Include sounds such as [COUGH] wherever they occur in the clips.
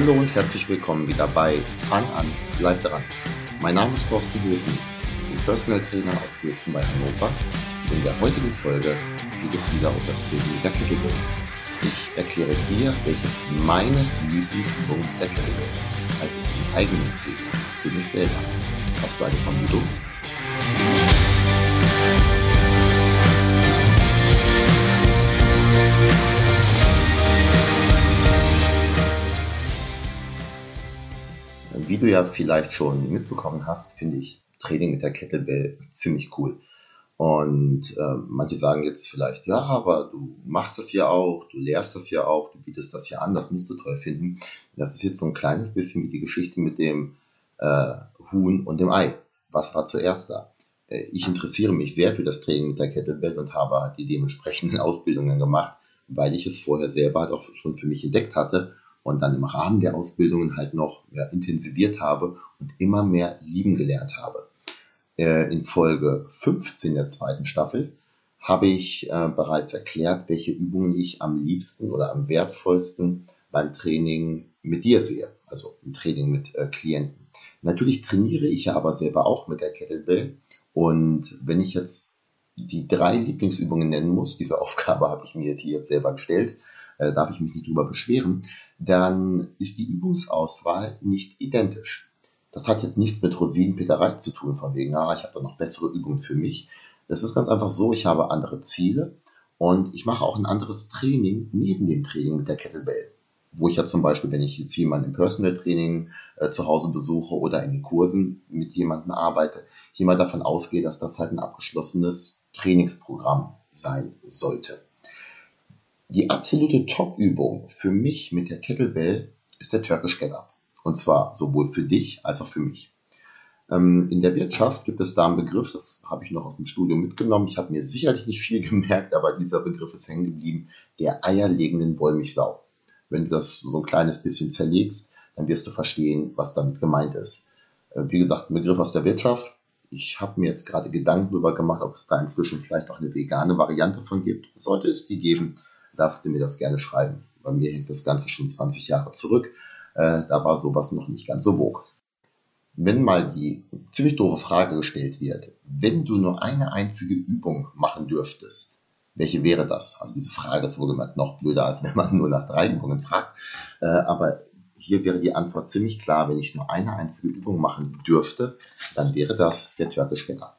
Hallo und herzlich willkommen wieder bei Fang an, bleib dran. Mein Name ist Thorsten ich bin Personal Trainer aus Wilson bei Hannover. Und in der heutigen Folge geht es wieder um das Training der Kettlebell. Ich erkläre dir, welches meine Lieblingsübungen der Kettlebell sind, also im eigenen Training, für mich selber. Hast du eine Vermutung? Wie du ja vielleicht schon mitbekommen hast, finde ich Training mit der Kettlebell ziemlich cool. Und äh, manche sagen jetzt vielleicht, ja, aber du machst das ja auch, du lehrst das ja auch, du bietest das ja an, das musst du toll finden. Das ist jetzt so ein kleines bisschen wie die Geschichte mit dem äh, Huhn und dem Ei. Was war zuerst da? Äh, ich interessiere mich sehr für das Training mit der Kettlebell und habe die dementsprechenden [LAUGHS] Ausbildungen gemacht, weil ich es vorher selber halt auch schon für mich entdeckt hatte und dann im Rahmen der Ausbildungen halt noch ja, intensiviert habe und immer mehr lieben gelernt habe. Äh, in Folge 15 der zweiten Staffel habe ich äh, bereits erklärt, welche Übungen ich am liebsten oder am wertvollsten beim Training mit dir sehe, also im Training mit äh, Klienten. Natürlich trainiere ich ja aber selber auch mit der Kettlebell und wenn ich jetzt die drei Lieblingsübungen nennen muss, diese [LAUGHS] Aufgabe habe ich mir hier jetzt selber gestellt, äh, darf ich mich nicht drüber beschweren, dann ist die Übungsauswahl nicht identisch. Das hat jetzt nichts mit Rosinenpickerei zu tun, von wegen, ah, ich habe da noch bessere Übungen für mich. Das ist ganz einfach so, ich habe andere Ziele und ich mache auch ein anderes Training neben dem Training mit der Kettlebell. Wo ich ja zum Beispiel, wenn ich jetzt jemanden im Personal Training äh, zu Hause besuche oder in den Kursen mit jemandem arbeite, hier mal davon ausgehe, dass das halt ein abgeschlossenes Trainingsprogramm sein sollte. Die absolute Top-Übung für mich mit der Kettlebell ist der Turkish Get-Up. Und zwar sowohl für dich als auch für mich. Ähm, in der Wirtschaft gibt es da einen Begriff, das habe ich noch aus dem Studium mitgenommen. Ich habe mir sicherlich nicht viel [LAUGHS] gemerkt, aber dieser Begriff ist hängen geblieben. Der eierlegenden Wollmilchsau. Wenn du das so ein kleines bisschen zerlegst, dann wirst du verstehen, was damit gemeint ist. Äh, wie gesagt, ein Begriff aus der Wirtschaft. Ich habe mir jetzt gerade Gedanken darüber gemacht, ob es da inzwischen vielleicht auch eine vegane Variante von gibt. Sollte es die geben, darfst du mir das gerne schreiben. Bei mir hängt das Ganze schon 20 Jahre zurück. Äh, da war sowas noch nicht ganz so vogue. Wenn mal die ziemlich doofe Frage gestellt wird, wenn du nur eine einzige Übung machen dürftest, welche wäre das? Also diese Frage ist wohlgemerkt noch blöder, als wenn man nur nach drei Übungen fragt. Äh, aber hier wäre die Antwort ziemlich klar, wenn ich nur eine einzige Übung machen dürfte, dann wäre das der Turkish Get Up.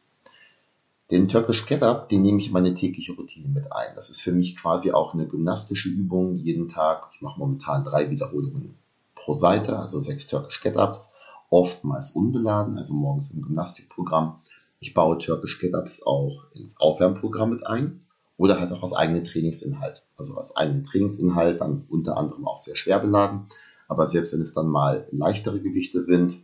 Den Turkish Get Up, den nehme ich in meine tägliche Routine mit ein. Das ist für mich quasi auch eine gymnastische Übung jeden Tag. Ich mache momentan drei Wiederholungen pro Seite, also sechs Turkish Get Ups, oftmals unbeladen, also morgens im Gymnastikprogramm. Ich baue Turkish Get Ups auch ins Aufwärmprogramm mit ein oder halt auch als eigenen Trainingsinhalt. Also als eigenen Trainingsinhalt, dann unter anderem auch sehr schwer beladen. Aber selbst wenn es dann mal leichtere Gewichte sind,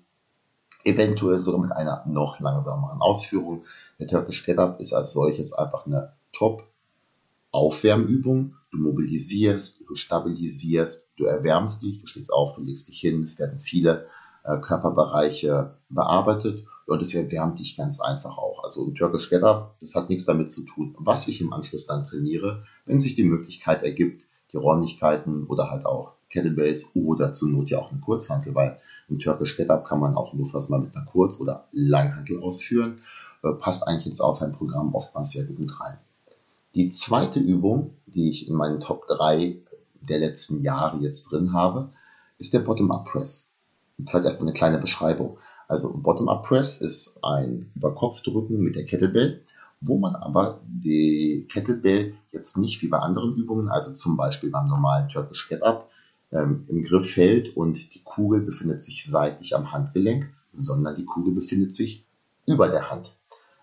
eventuell sogar mit einer noch langsameren Ausführung, der Turkish Get-Up ist als solches einfach eine Top-Aufwärmübung. Du mobilisierst, du stabilisierst, du erwärmst dich, du stehst auf, du legst dich hin. Es werden viele äh, Körperbereiche bearbeitet und es erwärmt dich ganz einfach auch. Also ein Turkish Get-Up, das hat nichts damit zu tun, was ich im Anschluss dann trainiere, wenn sich die Möglichkeit ergibt, die Räumlichkeiten oder halt auch Kettlebells oder zur Not ja auch eine Kurzhantel, weil ein Turkish Get-Up kann man auch nur fast mal mit einer Kurz- oder Langhantel ausführen. Äh, passt eigentlich ins Aufwärmprogramm oftmals sehr gut mit rein. Die zweite Übung, die ich in meinen Top 3 der letzten Jahre jetzt drin habe, ist der Bottom-Up Press. Und halt erstmal eine kleine Beschreibung. Also Bottom-Up Press ist ein Überkopfdrücken mit der Kettlebell, wo man aber die Kettlebell jetzt nicht wie bei anderen Übungen, also zum Beispiel beim normalen Turkish Get-Up, ähm, im Griff hält und die Kugel befindet sich seitlich am Handgelenk, sondern die Kugel befindet sich über der Hand.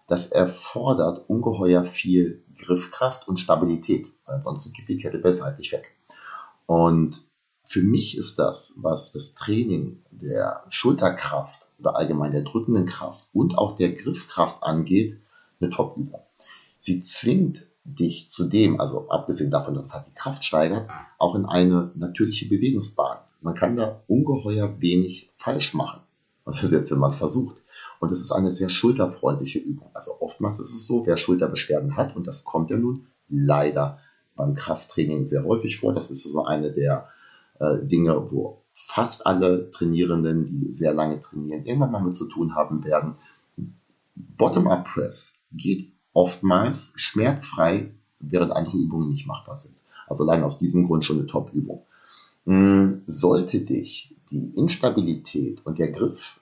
Das erfordert ungeheuer viel Griffkraft und Stabilität, ansonsten kippt die Kette seitlich weg. Und für mich ist das, was das Training der Schulterkraft oder allgemein der drückenden Kraft und auch der Griffkraft angeht, eine Top-Übung. Sie zwingt dich zudem, also abgesehen davon, dass es halt die Kraft steigert, auch in eine natürliche Bewegungsbahn. Man kann da ungeheuer wenig falsch machen. Also [LAUGHS] selbst wenn man es versucht. Und es ist eine sehr schulterfreundliche Übung. Also oftmals ist es so, wer Schulterbeschwerden hat, und das kommt ja nun leider beim Krafttraining sehr häufig vor, das ist so eine der äh, Dinge, wo fast alle Trainierenden, die sehr lange trainieren, irgendwann mal mit zu tun haben werden. Bottom-up Press geht oftmals schmerzfrei, während andere Übungen nicht machbar sind. Also allein aus diesem Grund schon eine Top-Übung. Hm, sollte dich die Instabilität und der Griff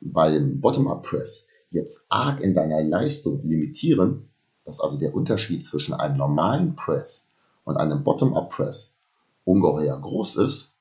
beim Bottom-up Press jetzt arg in deiner Leistung limitieren, dass also der Unterschied zwischen einem normalen Press und einem Bottom-up Press ungeheuer groß ist,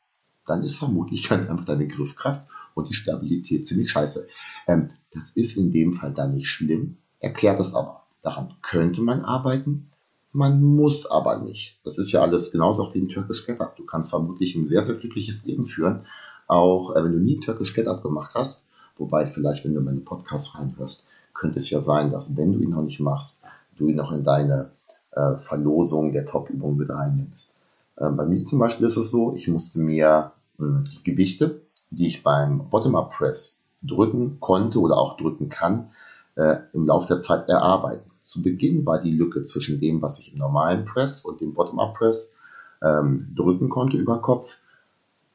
dann ist vermutlich ganz einfach deine Griffkraft und die Stabilität ziemlich scheiße. Ähm, das ist in dem Fall dann nicht schlimm, erklärt es aber. Daran könnte man arbeiten, man muss aber nicht. Das ist ja alles genauso wie ein türkisch Get-Up. Du kannst vermutlich ein sehr, sehr glückliches Leben führen, auch äh, wenn du nie türkisch Get-Up gemacht hast. Wobei vielleicht, wenn du meine Podcasts reinhörst, könnte es ja sein, dass wenn du ihn noch nicht machst, du ihn noch in deine äh, Verlosung der Top-Übung mit reinnimmst. Äh, bei mir zum Beispiel ist es so, ich musste mir äh, Gewichte, die ich beim Bottom-Up Press drücken konnte oder auch drücken kann, äh, im Laufe der Zeit erarbeiten. Zu Beginn war die Lücke zwischen dem, was ich im normalen Press und dem Bottom-Up Press ähm, drücken konnte über Kopf,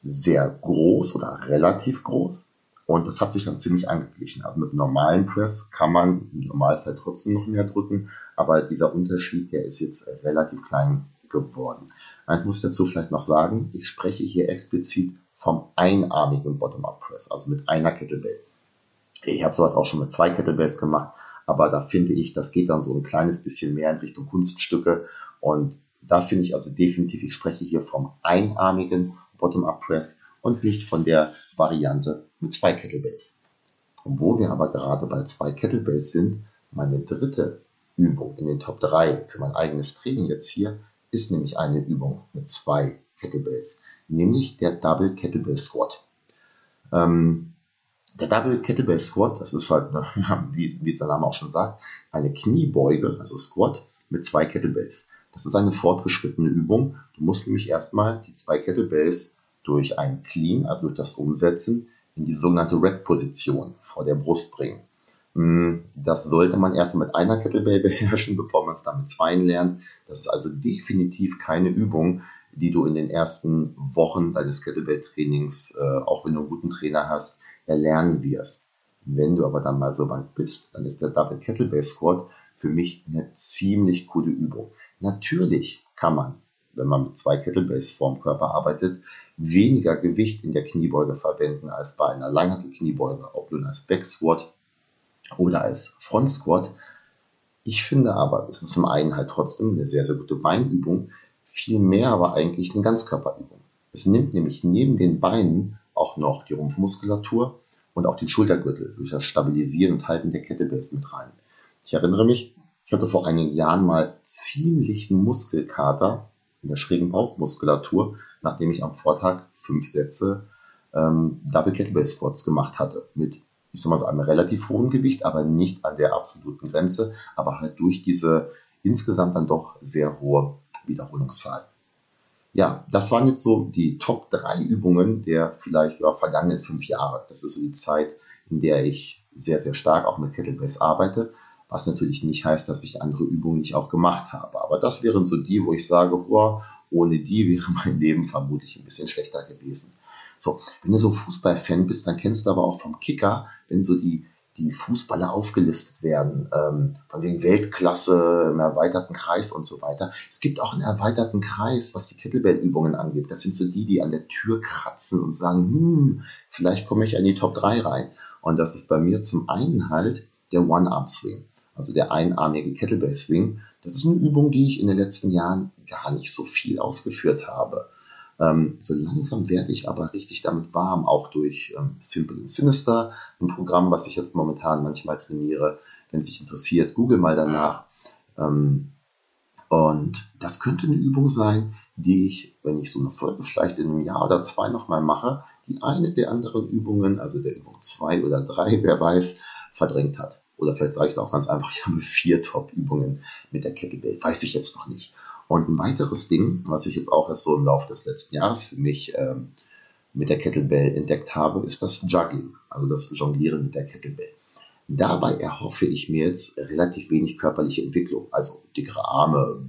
sehr groß oder relativ groß. Und das hat sich dann ziemlich angeglichen. Also mit normalen Press kann man im Normalfall trotzdem noch mehr drücken, aber dieser Unterschied, der ist jetzt relativ klein geworden. Eins muss ich dazu vielleicht noch sagen, ich spreche hier explizit vom einarmigen Bottom-Up Press, also mit einer Kettlebell. Ich habe sowas auch schon mit zwei Kettlebells gemacht, aber da finde ich, das geht dann so ein kleines bisschen mehr in Richtung Kunststücke und da finde ich also definitiv, ich spreche hier vom einarmigen Bottom-Up Press und nicht von der Variante mit zwei Kettlebells. Und wo wir aber gerade bei zwei Kettlebells sind, meine dritte Übung in den Top 3 für mein eigenes Training jetzt hier ist nämlich eine Übung mit zwei Kettlebells, nämlich der Double Kettlebell Squat. Ähm, der Double Kettlebell Squat, das ist halt, eine, [LAUGHS] wie, wie der Name auch schon sagt, eine Kniebeuge, also Squat mit zwei Kettlebells. Das ist eine fortgeschrittene Übung. Du musst nämlich erstmal die zwei Kettlebells durch ein Clean, also durch das Umsetzen, in die sogenannte Rack-Position vor der Brust bringen. Hm, das sollte man erst mit einer Kettlebell [LAUGHS] beherrschen, bevor man es dann mit zweien lernt. Das ist also definitiv keine Übung, die du in den ersten Wochen deines Kettlebell-Trainings, äh, auch wenn du einen guten Trainer hast, erlernen wirst. Wenn du aber dann mal so weit bist, dann ist der Double Kettlebell Squat für mich eine ziemlich coole Übung. Natürlich kann man, wenn man mit zwei Kettlebells vorm Körper arbeitet, weniger Gewicht in der Kniebeuge verwenden als bei einer langen Kniebeuge, ob nun als Back Squat oder als Front Squat. Ich finde aber, es ist zum einen halt trotzdem eine sehr, sehr gute Beinübung, viel mehr aber eigentlich eine Ganzkörperübung. Es nimmt nämlich neben den Beinen auch noch die Rumpfmuskulatur und auch den Schultergürtel durch das Stabilisieren und Halten der Kettlebells mit rein. Ich erinnere mich, ich hatte vor einigen Jahren mal ziemlichen Muskelkater in der schrägen Bauchmuskulatur, nachdem ich am Vortag fünf Sätze ähm, Double Kettlebell Squats gemacht hatte. Mit, ich sag mal so, einem relativ hohen Gewicht, aber nicht an der absoluten Grenze, aber halt durch diese insgesamt dann doch sehr hohe Wiederholungszahl. Ja, das waren jetzt so die Top 3 Übungen der vielleicht ja, vergangenen fünf Jahre. Das ist so die Zeit, in der ich sehr, sehr stark auch mit Kettlebells arbeite. Was natürlich nicht heißt, dass ich andere Übungen nicht auch gemacht habe. Aber das wären so die, wo ich sage, oh, ohne die wäre [LAUGHS] mein Leben vermutlich ein bisschen schlechter gewesen. So, wenn du so Fußballfan bist, dann kennst du aber auch vom Kicker, wenn so die die Fußballer aufgelistet werden, ähm, von wegen Weltklasse im erweiterten Kreis und so weiter. Es gibt auch einen erweiterten Kreis, was die Kettlebell-Übungen angeht. Das sind so die, die an der Tür kratzen und sagen, hm, vielleicht komme ich in die Top 3 rein. Und das ist bei mir zum einen halt der One-Arm-Swing, also der einarmige Kettlebell-Swing. Das ist eine Übung, die ich in den letzten Jahren gar nicht so viel ausgeführt habe. Ähm, so langsam werde ich aber richtig damit warm, auch durch ähm, Simple and Sinister, ein Programm, was ich jetzt momentan manchmal trainiere. Wenn sich interessiert, google mal danach. Ähm, und das könnte eine Übung sein, die ich, wenn ich so eine Folge vielleicht in einem Jahr oder zwei nochmal mache, die eine der anderen Übungen, also der Übung zwei oder drei, [LAUGHS] wer weiß, verdrängt hat. Oder vielleicht sage ich auch ganz einfach, [LAUGHS] ich habe vier Top-Übungen mit der Kettlebell. Weiß ich jetzt noch nicht. Und ein weiteres Ding, was ich jetzt auch erst so im Laufe des letzten Jahres für mich ähm, mit der Kettlebell entdeckt habe, ist das Juggling, also das Jonglieren mit der Kettlebell. Dabei erhoffe ich mir jetzt relativ wenig körperliche Entwicklung, also dickere Arme,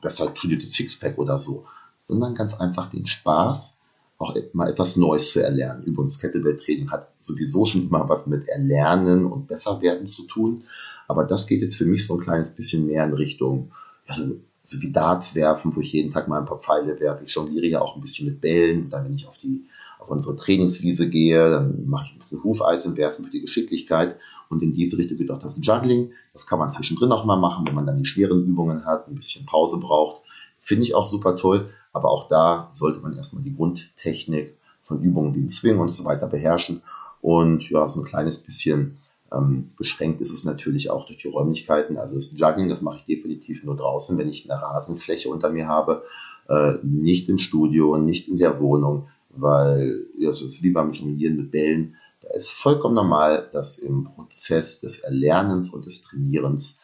besser trainiertes Sixpack oder so, sondern ganz einfach den Spaß auch mal etwas Neues zu erlernen. Übrigens, Kettlebell-Training hat sowieso schon immer was mit Erlernen und Besserwerden zu tun. Aber das geht jetzt für mich so ein kleines bisschen mehr in Richtung, also, so wie Darts werfen, wo ich jeden Tag mal ein paar Pfeile werfe. Ich jongliere ja auch ein bisschen mit Bällen. Und dann, wenn ich auf die, auf unsere Trainingswiese gehe, dann mache ich ein bisschen Hufeisen werfen für die Geschicklichkeit. Und in diese Richtung geht auch das Juggling. Das kann man zwischendrin auch mal machen, wenn man dann die schweren Übungen hat, ein bisschen Pause braucht. Finde ich auch super toll. Aber auch da sollte man erstmal die Grundtechnik von Übungen wie im Swing und so weiter beherrschen. Und ja, so ein kleines bisschen ähm, beschränkt ist es natürlich auch durch die Räumlichkeiten. Also das Juggling, das mache ich definitiv nur draußen, wenn ich eine Rasenfläche unter mir habe. Äh, nicht im Studio, nicht in der Wohnung, weil ja, das ist wie beim Jonglieren mit Bällen. Da ist vollkommen normal, dass im Prozess des Erlernens und des Trainierens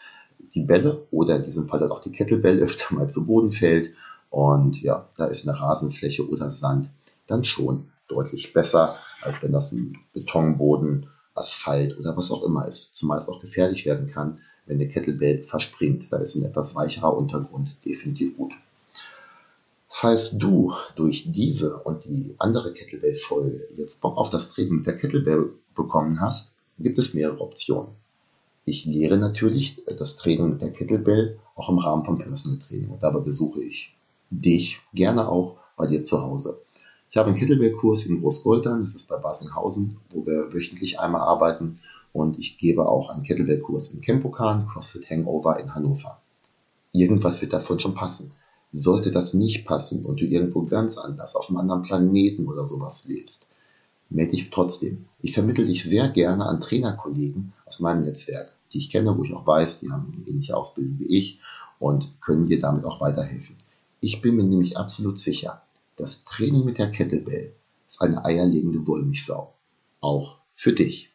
die Bälle oder in diesem Fall dann auch die Kettlebell öfter mal zu Boden fällt und ja, da ist eine Rasenfläche oder Sand dann schon deutlich besser, als wenn das ein Betonboden, Asphalt oder was auch immer ist. Zumal es auch gefährlich werden kann, wenn eine Kettlebell verspringt. Da ist ein etwas weicherer Untergrund definitiv gut. Falls du durch diese und die andere Kettlebell-Folge jetzt Bock auf das Training mit der Kettlebell bekommen hast, gibt es mehrere Optionen. Ich lehre natürlich das Training mit der Kettlebell auch im Rahmen von Personal Training und dabei besuche ich dich gerne auch bei dir zu Hause. Ich habe einen Kettlebell-Kurs in Großgoldern, das ist bei Basinghausen, wo wir wöchentlich einmal arbeiten. Und ich gebe auch einen Kettlebell-Kurs in Kempokan, CrossFit Hangover in Hannover. Irgendwas wird davon schon passen. Sollte das nicht passen und du irgendwo ganz anders auf einem anderen Planeten oder sowas lebst, melde dich trotzdem. Ich vermittle dich sehr gerne an Trainerkollegen aus meinem Netzwerk, die ich kenne, wo ich auch weiß, die haben ähnliche Ausbildung wie ich und können dir damit auch weiterhelfen. Ich bin mir nämlich absolut sicher, das Training mit der Kettlebell ist eine eierlegende Wollmilchsau. Auch für dich.